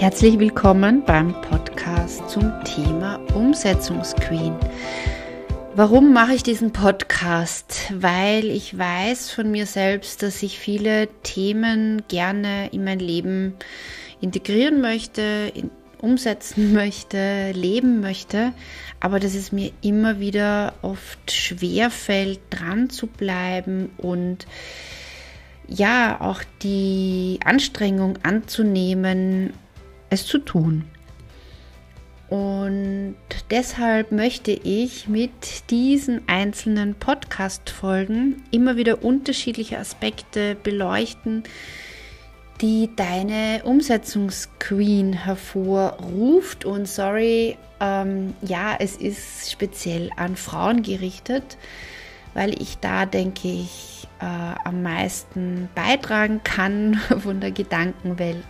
Herzlich willkommen beim Podcast zum Thema Umsetzungsqueen. Warum mache ich diesen Podcast? Weil ich weiß von mir selbst, dass ich viele Themen gerne in mein Leben integrieren möchte, in, umsetzen möchte, leben möchte, aber dass es mir immer wieder oft schwer fällt, dran zu bleiben und ja, auch die Anstrengung anzunehmen, es zu tun. Und deshalb möchte ich mit diesen einzelnen Podcast-Folgen immer wieder unterschiedliche Aspekte beleuchten, die deine Umsetzungsqueen hervorruft. Und sorry, ähm, ja, es ist speziell an Frauen gerichtet, weil ich da denke ich äh, am meisten beitragen kann von der Gedankenwelt.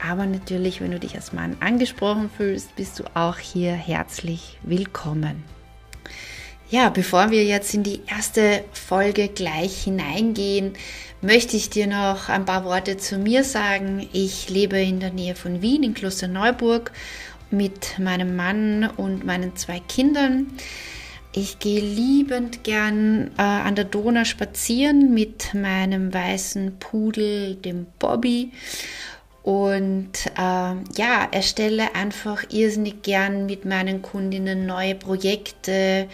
Aber natürlich, wenn du dich als Mann angesprochen fühlst, bist du auch hier herzlich willkommen. Ja, bevor wir jetzt in die erste Folge gleich hineingehen, möchte ich dir noch ein paar Worte zu mir sagen. Ich lebe in der Nähe von Wien in Klosterneuburg mit meinem Mann und meinen zwei Kindern. Ich gehe liebend gern äh, an der Donau spazieren mit meinem weißen Pudel, dem Bobby. Und äh, ja, erstelle einfach irrsinnig gern mit meinen Kundinnen neue Projekte,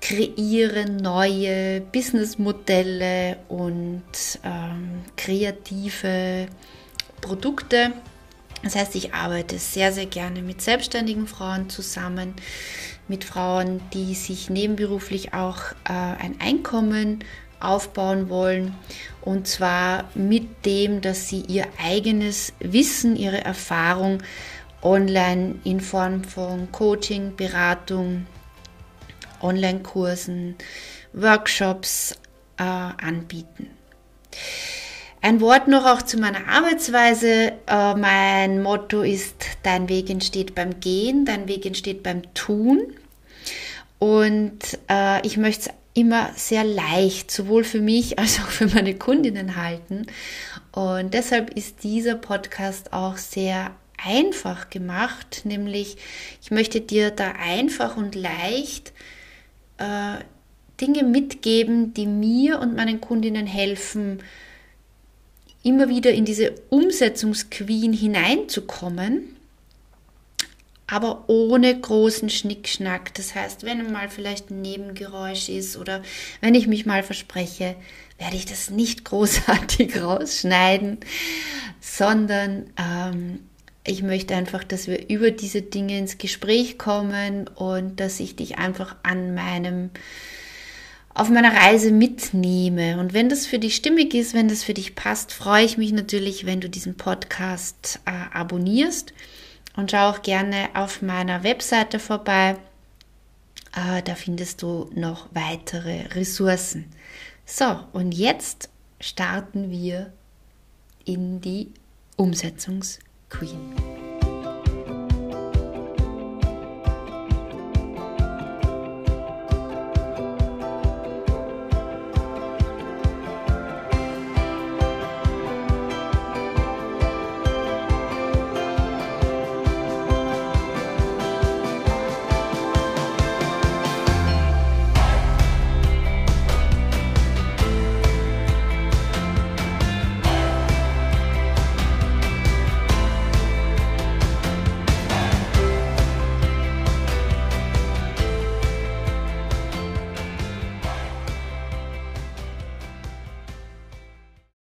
kreiere neue Businessmodelle und ähm, kreative Produkte. Das heißt, ich arbeite sehr, sehr gerne mit selbstständigen Frauen zusammen, mit Frauen, die sich nebenberuflich auch äh, ein Einkommen aufbauen wollen. Und zwar mit dem, dass sie ihr eigenes Wissen, ihre Erfahrung online in Form von Coaching, Beratung, Online-Kursen, Workshops äh, anbieten. Ein Wort noch auch zu meiner Arbeitsweise. Äh, mein Motto ist, dein Weg entsteht beim Gehen, dein Weg entsteht beim Tun. Und äh, ich möchte es immer sehr leicht, sowohl für mich als auch für meine Kundinnen halten. Und deshalb ist dieser Podcast auch sehr einfach gemacht, nämlich ich möchte dir da einfach und leicht äh, Dinge mitgeben, die mir und meinen Kundinnen helfen, immer wieder in diese Umsetzungsqueen hineinzukommen aber ohne großen Schnickschnack. Das heißt, wenn mal vielleicht ein Nebengeräusch ist oder wenn ich mich mal verspreche, werde ich das nicht großartig rausschneiden, sondern ähm, ich möchte einfach, dass wir über diese Dinge ins Gespräch kommen und dass ich dich einfach an meinem auf meiner Reise mitnehme. Und wenn das für dich stimmig ist, wenn das für dich passt, freue ich mich natürlich, wenn du diesen Podcast äh, abonnierst und schau auch gerne auf meiner Webseite vorbei. Äh, da findest du noch weitere Ressourcen. So, und jetzt starten wir in die Umsetzungsqueen.